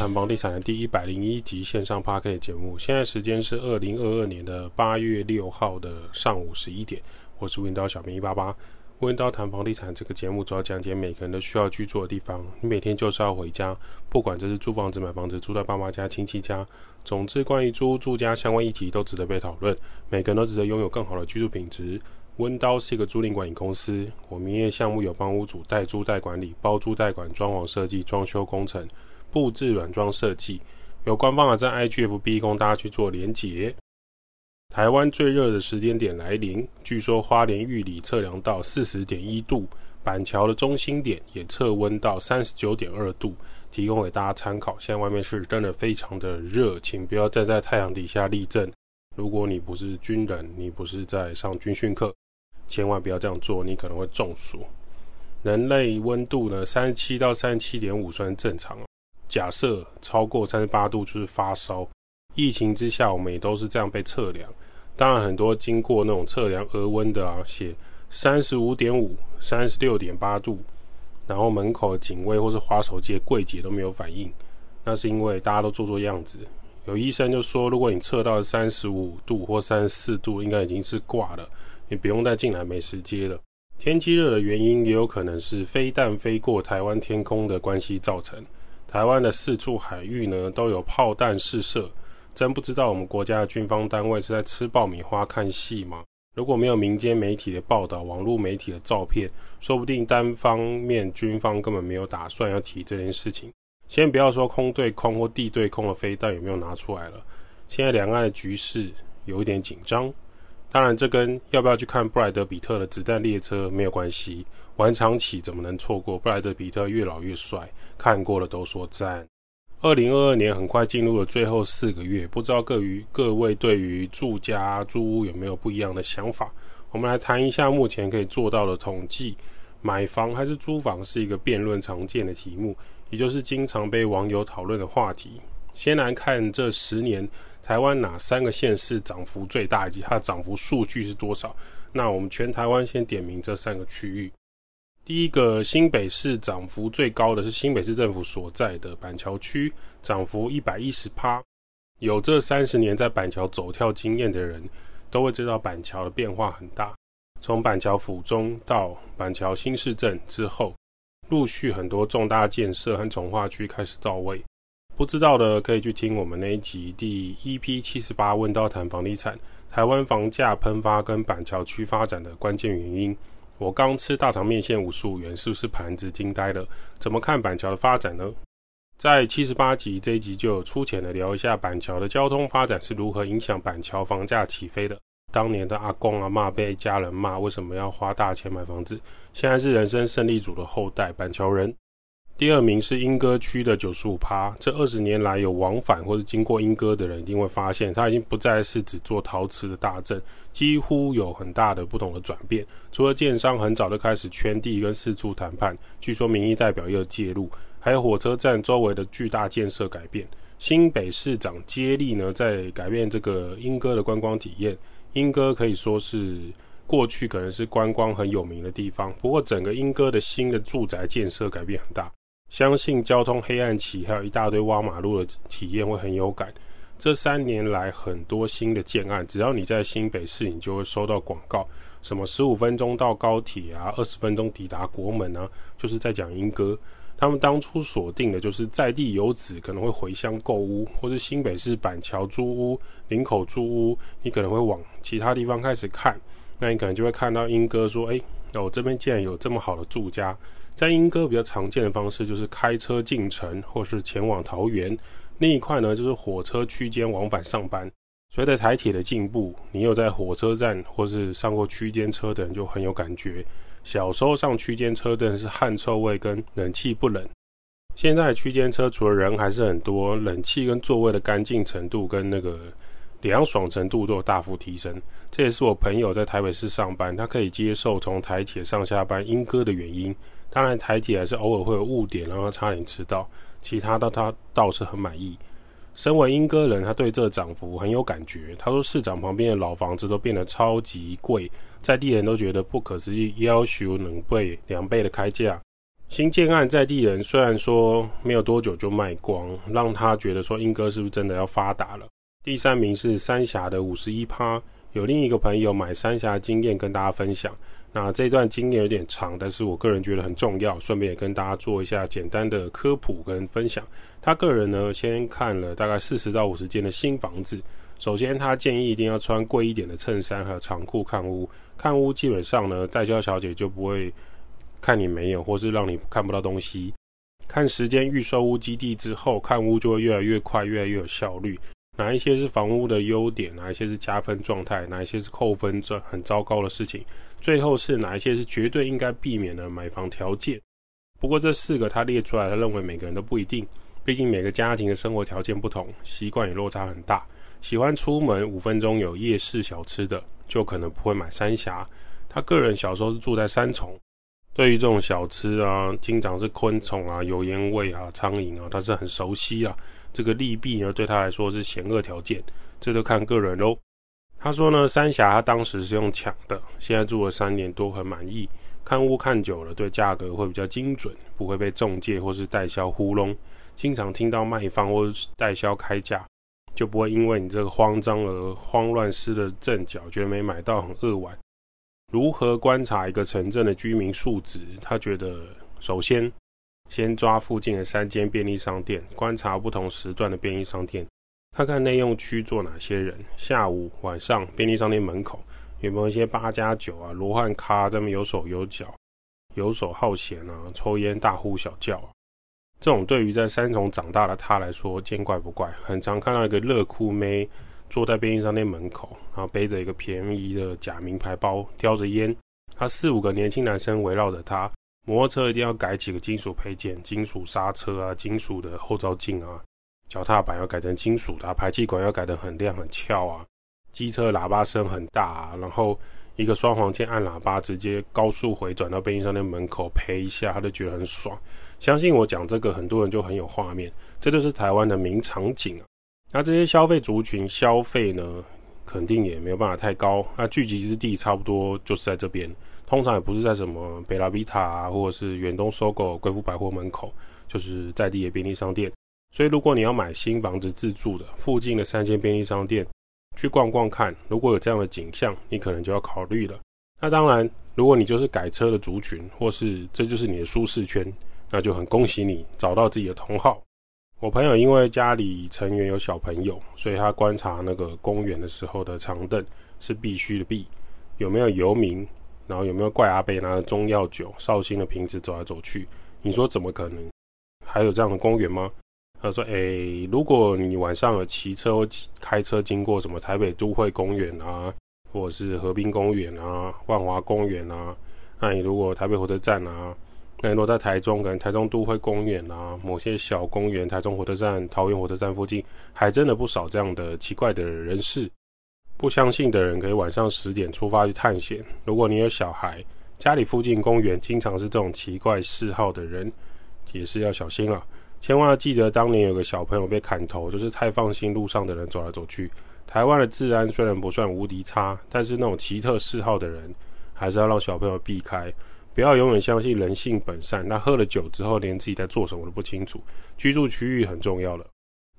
《谈房地产》的第一百零一集线上 Podcast 节目。现在时间是二零二二年的八月六号的上午十一点。我是温刀小明一八八。温刀谈房地产这个节目主要讲解每个人都需要居住的地方。你每天就是要回家，不管这是租房子、买房子、住在爸妈家、亲戚家，总之关于租住家相关议题都值得被讨论。每个人都值得拥有更好的居住品质。温刀是一个租赁管理公司，我们营业项目有帮屋主代租代管理、包租代管、装潢设计、装修工程、布置软装设计。有官方网站 IGFB 供大家去做连结。台湾最热的时间点来临，据说花莲玉里测量到四十点一度，板桥的中心点也测温到三十九点二度，提供给大家参考。现在外面是真的非常的热，请不要站在太阳底下立正。如果你不是军人，你不是在上军训课，千万不要这样做，你可能会中暑。人类温度呢，三十七到三十七点五算正常，假设超过三十八度就是发烧。疫情之下，我们也都是这样被测量。当然，很多经过那种测量额温的啊，写三十五点五、三十六点八度，然后门口的警卫或是花手机的柜姐都没有反应，那是因为大家都做做样子。有医生就说，如果你测到三十五度或三十四度，应该已经是挂了，你不用再进来美食街了。天气热的原因也有可能是飞弹飞过台湾天空的关系造成。台湾的四处海域呢，都有炮弹试射。真不知道我们国家的军方单位是在吃爆米花看戏吗？如果没有民间媒体的报道、网络媒体的照片，说不定单方面军方根本没有打算要提这件事情。先不要说空对空或地对空的飞弹有没有拿出来了，现在两岸的局势有一点紧张。当然，这跟要不要去看布莱德彼特的子弹列车没有关系。晚场起怎么能错过？布莱德彼特越老越帅，看过了都说赞。二零二二年很快进入了最后四个月，不知道各于各位对于住家租屋有没有不一样的想法？我们来谈一下目前可以做到的统计。买房还是租房是一个辩论常见的题目，也就是经常被网友讨论的话题。先来看这十年台湾哪三个县市涨幅最大，以及它的涨幅数据是多少？那我们全台湾先点名这三个区域。第一个新北市涨幅最高的是新北市政府所在的板桥区，涨幅一百一十趴。有这三十年在板桥走跳经验的人，都会知道板桥的变化很大。从板桥府中到板桥新市镇之后，陆续很多重大建设和重划区开始到位。不知道的可以去听我们那一集第一 P 七十八，温叨谈房地产，台湾房价喷发跟板桥区发展的关键原因。我刚吃大肠面线五十五元，是不是盘子惊呆了？怎么看板桥的发展呢？在七十八集这一集就有粗浅的聊一下板桥的交通发展是如何影响板桥房价起飞的。当年的阿公阿嬷被家人骂为什么要花大钱买房子，现在是人生胜利组的后代板桥人。第二名是莺歌区的九十五趴，这二十年来有往返或者经过莺歌的人一定会发现，它已经不再是只做陶瓷的大镇，几乎有很大的不同的转变。除了建商很早就开始圈地跟四处谈判，据说民意代表也有介入，还有火车站周围的巨大建设改变。新北市长接力呢，在改变这个莺歌的观光体验。莺歌可以说是过去可能是观光很有名的地方，不过整个莺歌的新的住宅建设改变很大。相信交通黑暗期还有一大堆挖马路的体验会很有感。这三年来很多新的建案，只要你在新北市，你就会收到广告，什么十五分钟到高铁啊，二十分钟抵达国门啊，就是在讲莺歌。他们当初锁定的就是在地游子可能会回乡购屋，或是新北市板桥租屋、林口租屋，你可能会往其他地方开始看，那你可能就会看到莺歌说，哎，我这边竟然有这么好的住家。在莺歌比较常见的方式就是开车进城，或是前往桃园。另一块呢，就是火车区间往返上班。随着台铁的进步，你有在火车站或是上过区间车的人就很有感觉。小时候上区间车的是汗臭味跟冷气不冷，现在区间车除了人还是很多，冷气跟座位的干净程度跟那个凉爽程度都有大幅提升。这也是我朋友在台北市上班，他可以接受从台铁上下班莺歌的原因。当然，台铁还是偶尔会有误点，让他差点迟到。其他的他倒是很满意。身为英哥人，他对这涨幅很有感觉。他说，市场旁边的老房子都变得超级贵，在地人都觉得不可思议，要求能倍两倍的开价。新建案在地人虽然说没有多久就卖光，让他觉得说英哥是不是真的要发达了？第三名是三峡的五十一趴，有另一个朋友买三峡的经验跟大家分享。那这段经验有点长，但是我个人觉得很重要，顺便也跟大家做一下简单的科普跟分享。他个人呢，先看了大概四十到五十间的新房子。首先，他建议一定要穿贵一点的衬衫还有长裤看屋。看屋基本上呢，代销小姐就不会看你没有，或是让你看不到东西。看时间预售屋基地之后，看屋就会越来越快，越来越有效率。哪一些是房屋的优点？哪一些是加分状态？哪一些是扣分这很糟糕的事情？最后是哪一些是绝对应该避免的买房条件？不过这四个他列出来，他认为每个人都不一定，毕竟每个家庭的生活条件不同，习惯也落差很大。喜欢出门五分钟有夜市小吃的，就可能不会买三峡。他个人小时候是住在三重，对于这种小吃啊，经常是昆虫啊、油烟味啊、苍蝇啊，他是很熟悉啊。这个利弊呢，对他来说是险恶条件，这都看个人喽。他说呢，三峡他当时是用抢的，现在住了三年多，很满意。看屋看久了，对价格会比较精准，不会被中介或是代销糊弄。经常听到卖方或是代销开价，就不会因为你这个慌张而慌乱失了阵脚，觉得没买到很扼腕。如何观察一个城镇的居民素质？他觉得首先。先抓附近的三间便利商店，观察不同时段的便利商店，看看内用区坐哪些人。下午、晚上，便利商店门口有没有一些八加九啊、罗汉咖这么有手有脚、游手好闲啊、抽烟大呼小叫啊？这种对于在三重长大的他来说，见怪不怪。很常看到一个乐酷妹坐在便利商店门口，然后背着一个便宜的假名牌包，叼着烟，他四五个年轻男生围绕着他。摩托车一定要改几个金属配件，金属刹车啊，金属的后照镜啊，脚踏板要改成金属的，排气管要改得很亮很翘啊，机车喇叭声很大啊，然后一个双黄键按喇叭，直接高速回转到便利商店门口呸一下，他就觉得很爽。相信我讲这个，很多人就很有画面，这就是台湾的名场景啊。那这些消费族群消费呢，肯定也没有办法太高，那聚集之地差不多就是在这边。通常也不是在什么贝拉比塔啊，或者是远东 SOGO 贵妇百货门口，就是在地的便利商店。所以，如果你要买新房子自住的，附近的三间便利商店去逛逛看，如果有这样的景象，你可能就要考虑了。那当然，如果你就是改车的族群，或是这就是你的舒适圈，那就很恭喜你找到自己的同好。我朋友因为家里成员有小朋友，所以他观察那个公园的时候的长凳是必须的必，有没有游民？然后有没有怪阿伯拿着中药酒、绍兴的瓶子走来走去？你说怎么可能？还有这样的公园吗？他说：“诶，如果你晚上有骑车或开车经过什么台北都会公园啊，或者是河滨公园啊、万华公园啊，那你如果台北火车站啊，那你如果在台中，可能台中都会公园啊，某些小公园，台中火车站、桃园火车站附近，还真的不少这样的奇怪的人士。”不相信的人可以晚上十点出发去探险。如果你有小孩，家里附近公园经常是这种奇怪嗜好的人，也是要小心了。千万要记得，当年有个小朋友被砍头，就是太放心路上的人走来走去。台湾的治安虽然不算无敌差，但是那种奇特嗜好的人，还是要让小朋友避开。不要永远相信人性本善。那喝了酒之后，连自己在做什么都不清楚。居住区域很重要了。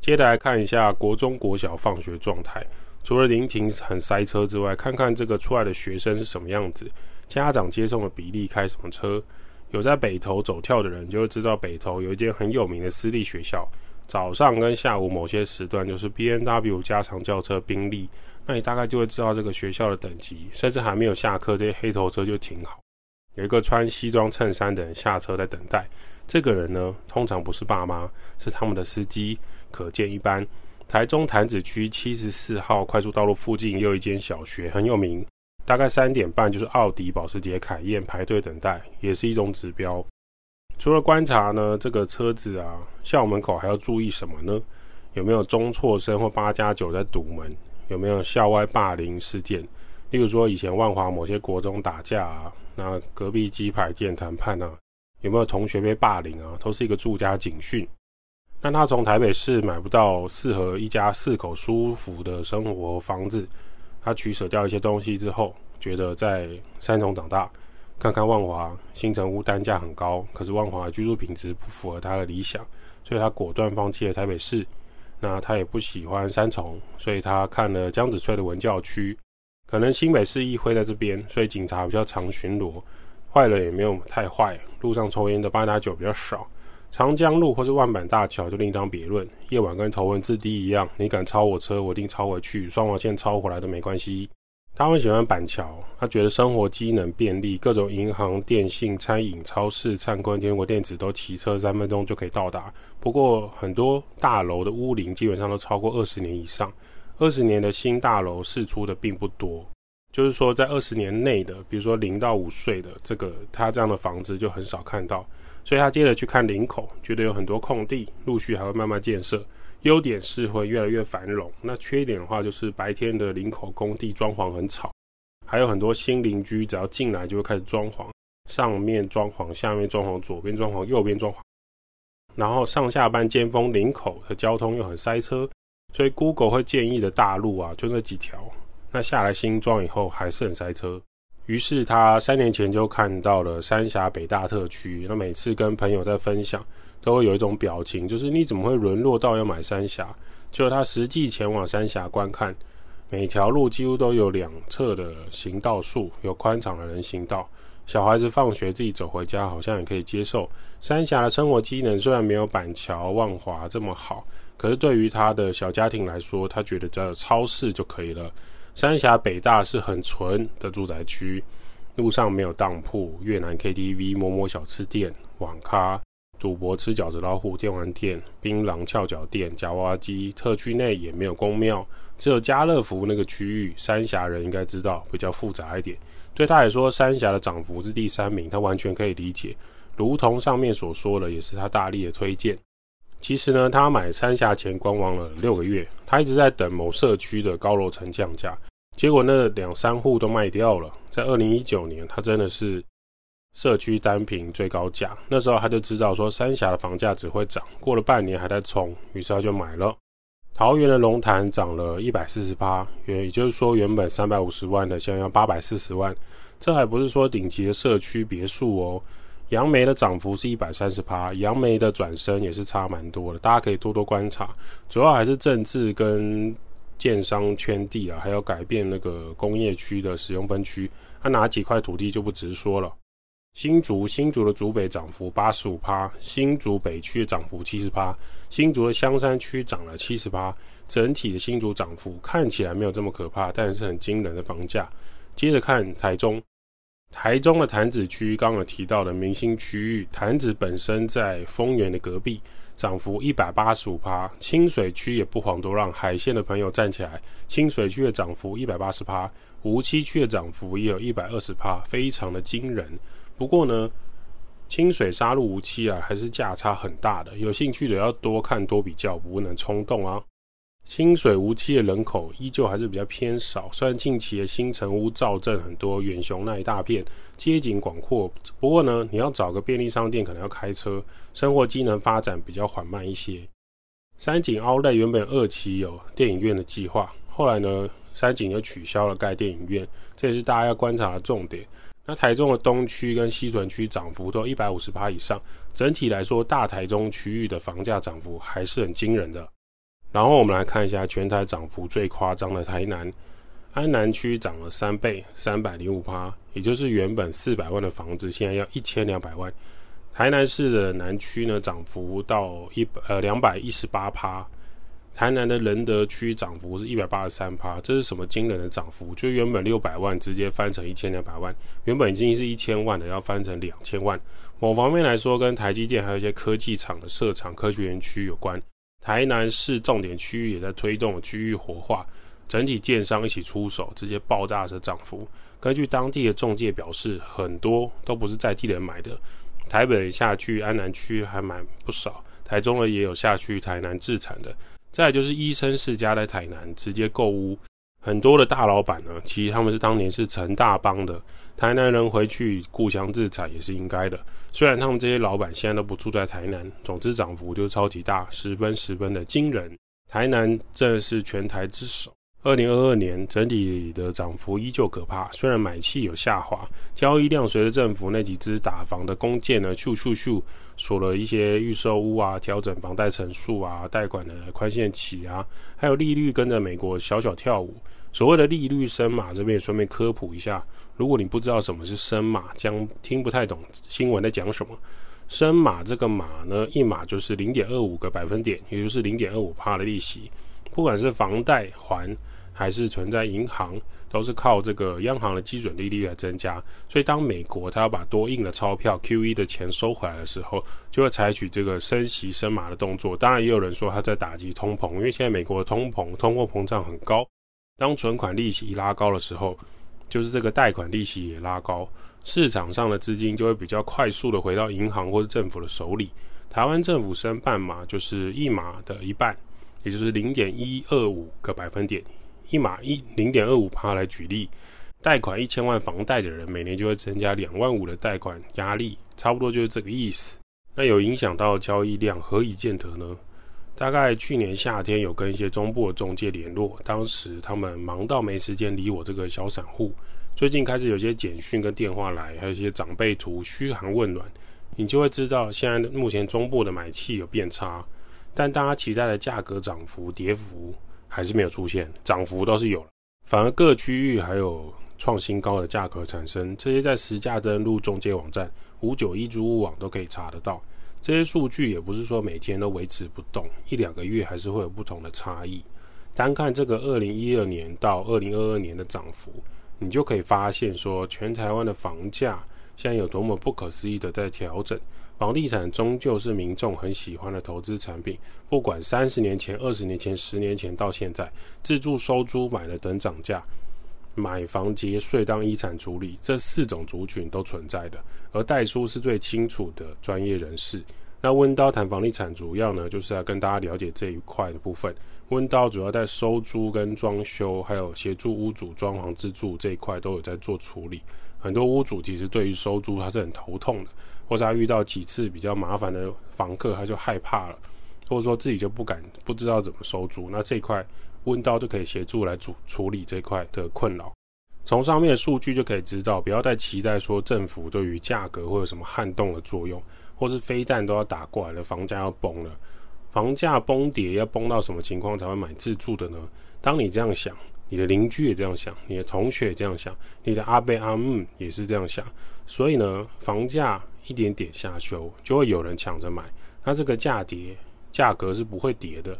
接着来看一下国中国小放学状态。除了临停很塞车之外，看看这个出来的学生是什么样子，家长接送的比例开什么车。有在北投走跳的人就会知道，北投有一间很有名的私立学校，早上跟下午某些时段就是 B N W 加长轿车、宾利，那你大概就会知道这个学校的等级。甚至还没有下课，这些黑头车就停好，有一个穿西装衬衫的人下车在等待。这个人呢，通常不是爸妈，是他们的司机，可见一斑。台中潭子区七十四号快速道路附近有一间小学很有名，大概三点半就是奥迪、保时捷、凯宴排队等待，也是一种指标。除了观察呢，这个车子啊，校门口还要注意什么呢？有没有中辍生或八加九在堵门？有没有校外霸凌事件？例如说以前万华某些国中打架啊，那隔壁鸡排店谈判啊，有没有同学被霸凌啊？都是一个住家警讯。但他从台北市买不到适合一家四口舒服的生活房子，他取舍掉一些东西之后，觉得在三重长大，看看万华新成屋单价很高，可是万华居住品质不符合他的理想，所以他果断放弃了台北市。那他也不喜欢三重，所以他看了江子翠的文教区。可能新北市议会在这边，所以警察比较常巡逻，坏人也没有太坏，路上抽烟的八加九比较少。长江路或是万板大桥就另当别论，夜晚跟头文字 D 一样，你敢超我车，我一定超回去，双黄线超回来都没关系。他很喜欢板桥，他觉得生活机能便利，各种银行、电信、餐饮、超市、灿坤、天国电子都骑车三分钟就可以到达。不过很多大楼的屋龄基本上都超过二十年以上，二十年的新大楼释出的并不多。就是说，在二十年内的，比如说零到五岁的这个，他这样的房子就很少看到。所以他接着去看林口，觉得有很多空地，陆续还会慢慢建设。优点是会越来越繁荣，那缺点的话就是白天的林口工地装潢很吵，还有很多新邻居只要进来就会开始装潢，上面装潢，下面装潢，左边装潢，右边装潢。然后上下班尖峰林口的交通又很塞车，所以 Google 会建议的大路啊就那几条。那下来新庄以后还是很塞车。于是他三年前就看到了三峡北大特区，那每次跟朋友在分享，都会有一种表情，就是你怎么会沦落到要买三峡？就他实际前往三峡观看，每条路几乎都有两侧的行道树，有宽敞的人行道，小孩子放学自己走回家好像也可以接受。三峡的生活机能虽然没有板桥、万华这么好，可是对于他的小家庭来说，他觉得只要有超市就可以了。三峡北大是很纯的住宅区，路上没有当铺、越南 KTV、某某小吃店、网咖、赌博、吃饺子老虎、电玩店、槟榔翘脚店、夹娃娃机。特区内也没有公庙，只有家乐福那个区域。三峡人应该知道比较复杂一点。对他来说，三峡的涨幅是第三名，他完全可以理解。如同上面所说的，也是他大力的推荐。其实呢，他买三峡前观望了六个月，他一直在等某社区的高楼层降价，结果那两三户都卖掉了。在二零一九年，他真的是社区单品最高价，那时候他就知道说三峡的房价只会涨，过了半年还在冲，于是他就买了。桃园的龙潭涨了一百四十八，也也就是说原本三百五十万的现在要八百四十万，这还不是说顶级的社区别墅哦。杨梅的涨幅是一百三十八，杨梅的转身也是差蛮多的，大家可以多多观察。主要还是政治跟建商圈地啊，还有改变那个工业区的使用分区，他、啊、哪几块土地就不直说了。新竹新竹的竹北涨幅八十五趴，新竹北区的涨幅七十趴，新竹的香山区涨了七十趴，整体的新竹涨幅看起来没有这么可怕，但是很惊人的房价。接着看台中。台中的潭子区，刚刚有提到的明星区域，潭子本身在丰原的隔壁，涨幅一百八十五趴。清水区也不遑多让，海线的朋友站起来，清水区的涨幅一百八十趴，梧栖区的涨幅也有一百二十趴，非常的惊人。不过呢，清水杀戮无期啊，还是价差很大的，有兴趣的要多看多比较，不能冲动啊。清水无期的人口依旧还是比较偏少，虽然近期的新城屋造镇很多，远雄那一大片街景广阔，不过呢，你要找个便利商店可能要开车，生活机能发展比较缓慢一些。山景奥莱原本二期有电影院的计划，后来呢，山景又取消了盖电影院，这也是大家要观察的重点。那台中的东区跟西屯区涨幅都一百五十趴以上，整体来说，大台中区域的房价涨幅还是很惊人的。然后我们来看一下全台涨幅最夸张的台南，安南区涨了三倍，三百零五趴，也就是原本四百万的房子，现在要一千两百万。台南市的南区呢，涨幅到一百呃两百一十八趴。台南的仁德区涨幅是一百八十三趴，这是什么惊人的涨幅？就原本六百万直接翻成一千两百万，原本已经是一千万的，要翻成两千万。某方面来说，跟台积电还有一些科技厂的设厂科学园区有关。台南市重点区域也在推动区域活化，整体建商一起出手，直接爆炸式涨幅。根据当地的中介表示，很多都不是在地人买的。台北下去、安南区还蛮不少，台中呢也有下去台南自产的。再就是医生世家在台南直接购屋。很多的大老板呢，其实他们是当年是成大帮的，台南人回去故乡自产也是应该的。虽然他们这些老板现在都不住在台南，总之涨幅就超级大，十分十分的惊人。台南正是全台之首。二零二二年整体的涨幅依旧可怕，虽然买气有下滑，交易量随着政府那几支打房的弓箭呢，咻咻咻锁了一些预售屋啊，调整房贷成数啊，贷款的宽限期啊，还有利率跟着美国小小跳舞。所谓的利率升码，这边也顺便科普一下，如果你不知道什么是升码，将听不太懂新闻在讲什么。升码这个码呢，一码就是零点二五个百分点，也就是零点二五趴的利息，不管是房贷还。还是存在银行，都是靠这个央行的基准利率来增加。所以，当美国它要把多印的钞票 QE 的钱收回来的时候，就会采取这个升息升码的动作。当然，也有人说它在打击通膨，因为现在美国的通膨通货膨胀很高。当存款利息一拉高的时候，就是这个贷款利息也拉高，市场上的资金就会比较快速的回到银行或者政府的手里。台湾政府升半码就是一码的一半，也就是零点一二五个百分点。一码一零点二五趴来举例，贷款一千万房贷的人，每年就会增加两万五的贷款压力，差不多就是这个意思。那有影响到交易量，何以见得呢？大概去年夏天有跟一些中部的中介联络，当时他们忙到没时间理我这个小散户。最近开始有些简讯跟电话来，还有一些长辈图嘘寒问暖，你就会知道现在目前中部的买气有变差，但大家期待的价格涨幅跌幅。还是没有出现，涨幅倒是有了，反而各区域还有创新高的价格产生，这些在实价登录中介网站五九一租屋网都可以查得到。这些数据也不是说每天都维持不动，一两个月还是会有不同的差异。单看这个二零一二年到二零二二年的涨幅，你就可以发现说，全台湾的房价现在有多么不可思议的在调整。房地产终究是民众很喜欢的投资产品，不管三十年前、二十年前、十年前到现在，自住、收租、买了等涨价，买房节税当遗产处理，这四种族群都存在的。而代书是最清楚的专业人士。那温刀谈房地产主要呢，就是要跟大家了解这一块的部分。温刀主要在收租跟装修，还有协助屋主装潢自住这一块都有在做处理。很多屋主其实对于收租他是很头痛的。或者他遇到几次比较麻烦的房客，他就害怕了，或者说自己就不敢，不知道怎么收租。那这块温刀就可以协助来处处理这块的困扰。从上面的数据就可以知道，不要再期待说政府对于价格会有什么撼动的作用，或是飞弹都要打过来了，房价要崩了。房价崩跌要崩到什么情况才会买自住的呢？当你这样想，你的邻居也这样想，你的同学也这样想，你的阿伯阿姆也是这样想。所以呢，房价一点点下修，就会有人抢着买。那这个价跌，价格是不会跌的。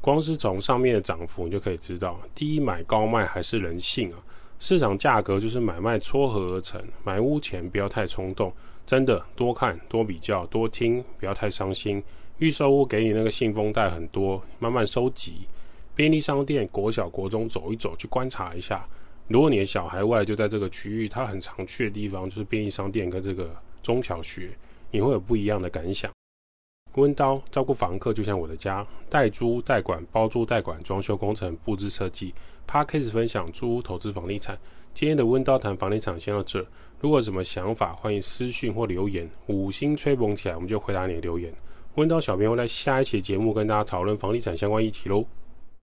光是从上面的涨幅，你就可以知道，低买高卖还是人性啊。市场价格就是买卖撮合而成，买屋前不要太冲动，真的多看多比较多听，不要太伤心。预售屋给你那个信封袋很多，慢慢收集。便利商店、国小、国中走一走，去观察一下。如果你的小孩未来就在这个区域，他很常去的地方就是便利商店跟这个中小学，你会有不一样的感想。温刀照顾房客就像我的家，代租代管、包租代管、装修工程、布置设计。Podcast 分享租屋投资房地产。今天的温刀谈房地产先到这。如果有什么想法，欢迎私讯或留言。五星吹捧起来，我们就回答你的留言。温刀小编会在下一期节目跟大家讨论房地产相关议题喽。